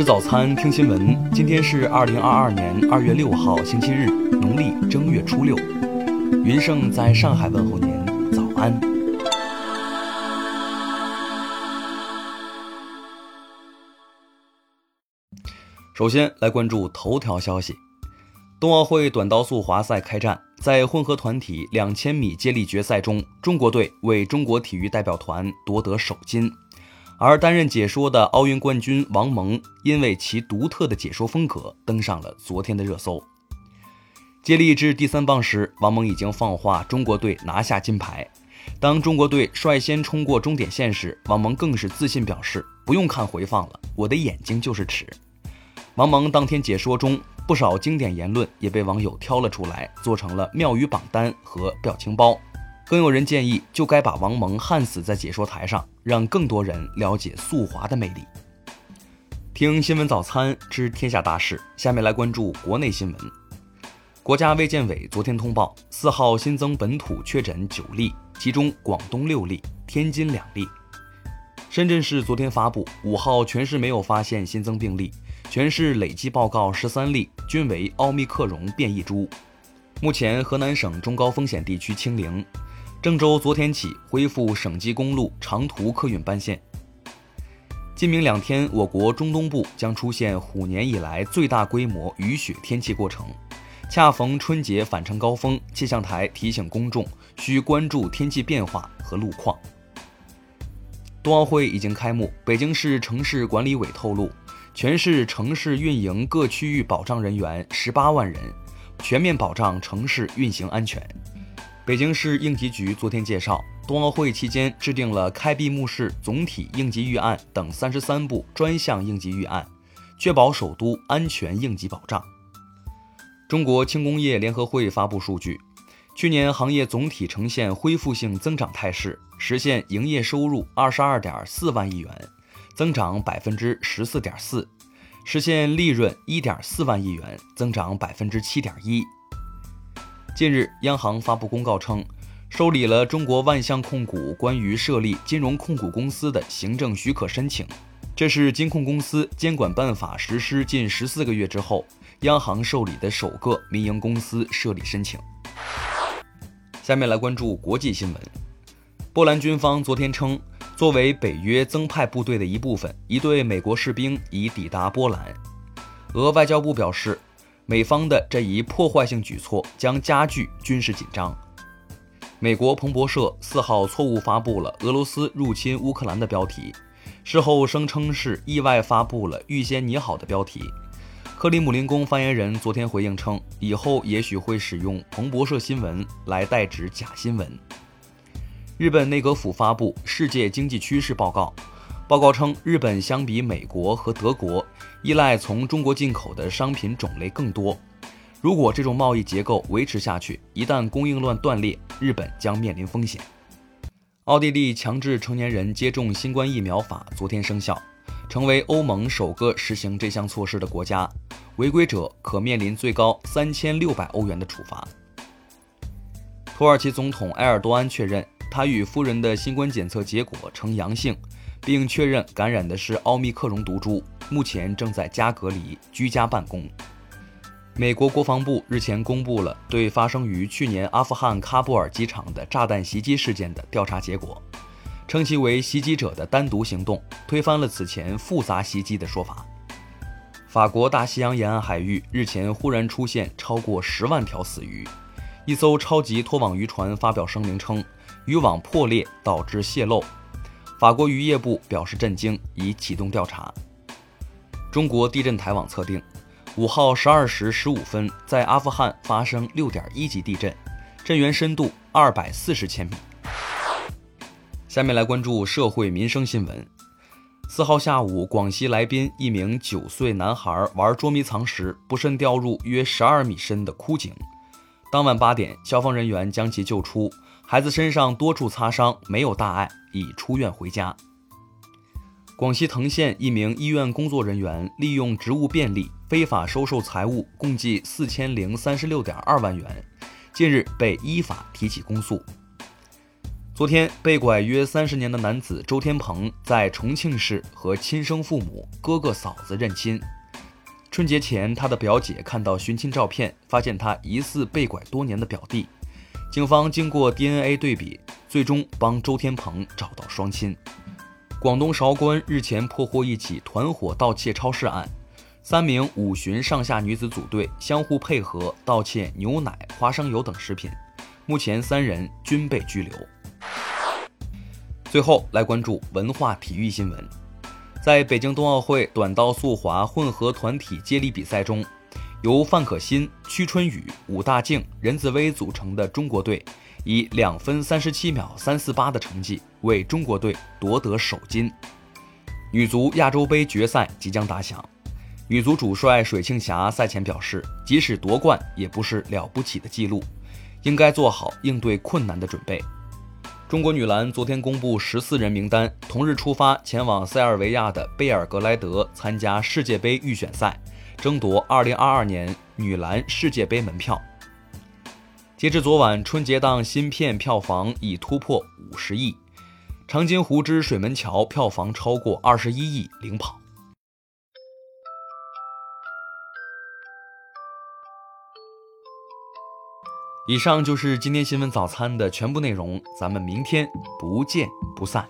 吃早餐，听新闻。今天是二零二二年二月六号，星期日，农历正月初六。云盛在上海问候您，早安。首先来关注头条消息：冬奥会短道速滑赛开战，在混合团体两千米接力决赛中，中国队为中国体育代表团夺得首金。而担任解说的奥运冠军王蒙，因为其独特的解说风格，登上了昨天的热搜。接力至第三棒时，王蒙已经放话中国队拿下金牌。当中国队率先冲过终点线时，王蒙更是自信表示：“不用看回放了，我的眼睛就是尺。”王蒙当天解说中不少经典言论也被网友挑了出来，做成了妙语榜单和表情包。更有人建议，就该把王蒙焊死在解说台上，让更多人了解速滑的魅力。听新闻早餐知天下大事，下面来关注国内新闻。国家卫健委昨天通报，四号新增本土确诊九例，其中广东六例，天津两例。深圳市昨天发布，五号全市没有发现新增病例，全市累计报告十三例，均为奥密克戎变异株。目前河南省中高风险地区清零。郑州昨天起恢复省际公路长途客运班线。今明两天，我国中东部将出现虎年以来最大规模雨雪天气过程，恰逢春节返程高峰，气象台提醒公众需关注天气变化和路况。冬奥会已经开幕，北京市城市管理委透露，全市城市运营各区域保障人员十八万人，全面保障城市运行安全。北京市应急局昨天介绍，冬奥会期间制定了开闭幕式总体应急预案等三十三部专项应急预案，确保首都安全应急保障。中国轻工业联合会发布数据，去年行业总体呈现恢复性增长态势，实现营业收入二十二点四万亿元，增长百分之十四点四，实现利润一点四万亿元，增长百分之七点一。近日，央行发布公告称，受理了中国万象控股关于设立金融控股公司的行政许可申请。这是金控公司监管办法实施近十四个月之后，央行受理的首个民营公司设立申请。下面来关注国际新闻。波兰军方昨天称，作为北约增派部队的一部分，一队美国士兵已抵达波兰。俄外交部表示。美方的这一破坏性举措将加剧军事紧张。美国彭博社四号错误发布了俄罗斯入侵乌克兰的标题，事后声称是意外发布了预先拟好的标题。克里姆林宫发言人昨天回应称，以后也许会使用彭博社新闻来代指假新闻。日本内阁府发布世界经济趋势报告。报告称，日本相比美国和德国，依赖从中国进口的商品种类更多。如果这种贸易结构维持下去，一旦供应链断裂，日本将面临风险。奥地利强制成年人接种新冠疫苗法昨天生效，成为欧盟首个实行这项措施的国家，违规者可面临最高三千六百欧元的处罚。土耳其总统埃尔多安确认，他与夫人的新冠检测结果呈阳性。并确认感染的是奥密克戎毒株，目前正在家隔离、居家办公。美国国防部日前公布了对发生于去年阿富汗喀布尔机场的炸弹袭击事件的调查结果，称其为袭击者的单独行动，推翻了此前复杂袭击的说法。法国大西洋沿岸海域日前忽然出现超过十万条死鱼，一艘超级拖网渔船发表声明称，渔网破裂导致泄漏。法国渔业部表示震惊，已启动调查。中国地震台网测定，五号十二时十五分，在阿富汗发生六点一级地震，震源深度二百四十千米。下面来关注社会民生新闻。四号下午，广西来宾一名九岁男孩玩捉迷藏时，不慎掉入约十二米深的枯井。当晚八点，消防人员将其救出。孩子身上多处擦伤，没有大碍，已出院回家。广西藤县一名医院工作人员利用职务便利，非法收受财物共计四千零三十六点二万元，近日被依法提起公诉。昨天被拐约三十年的男子周天鹏在重庆市和亲生父母、哥哥嫂子认亲。春节前，他的表姐看到寻亲照片，发现他疑似被拐多年的表弟。警方经过 DNA 对比，最终帮周天鹏找到双亲。广东韶关日前破获一起团伙盗窃超市案，三名五旬上下女子组队，相互配合盗窃牛奶、花生油等食品。目前三人均被拘留。最后来关注文化体育新闻，在北京冬奥会短道速滑混合团体接力比赛中，由范可新、屈春雨、武大靖、任子威组成的中国队，以两分三十七秒三四八的成绩为中国队夺得首金。女足亚洲杯决赛即将打响，女足主帅水庆霞赛前表示，即使夺冠也不是了不起的记录，应该做好应对困难的准备。中国女篮昨天公布十四人名单，同日出发前往塞尔维亚的贝尔格莱德参加世界杯预选赛，争夺二零二二年女篮世界杯门票。截至昨晚，春节档新片票房已突破五十亿，《长津湖之水门桥》票房超过二十一亿，领跑。以上就是今天新闻早餐的全部内容，咱们明天不见不散。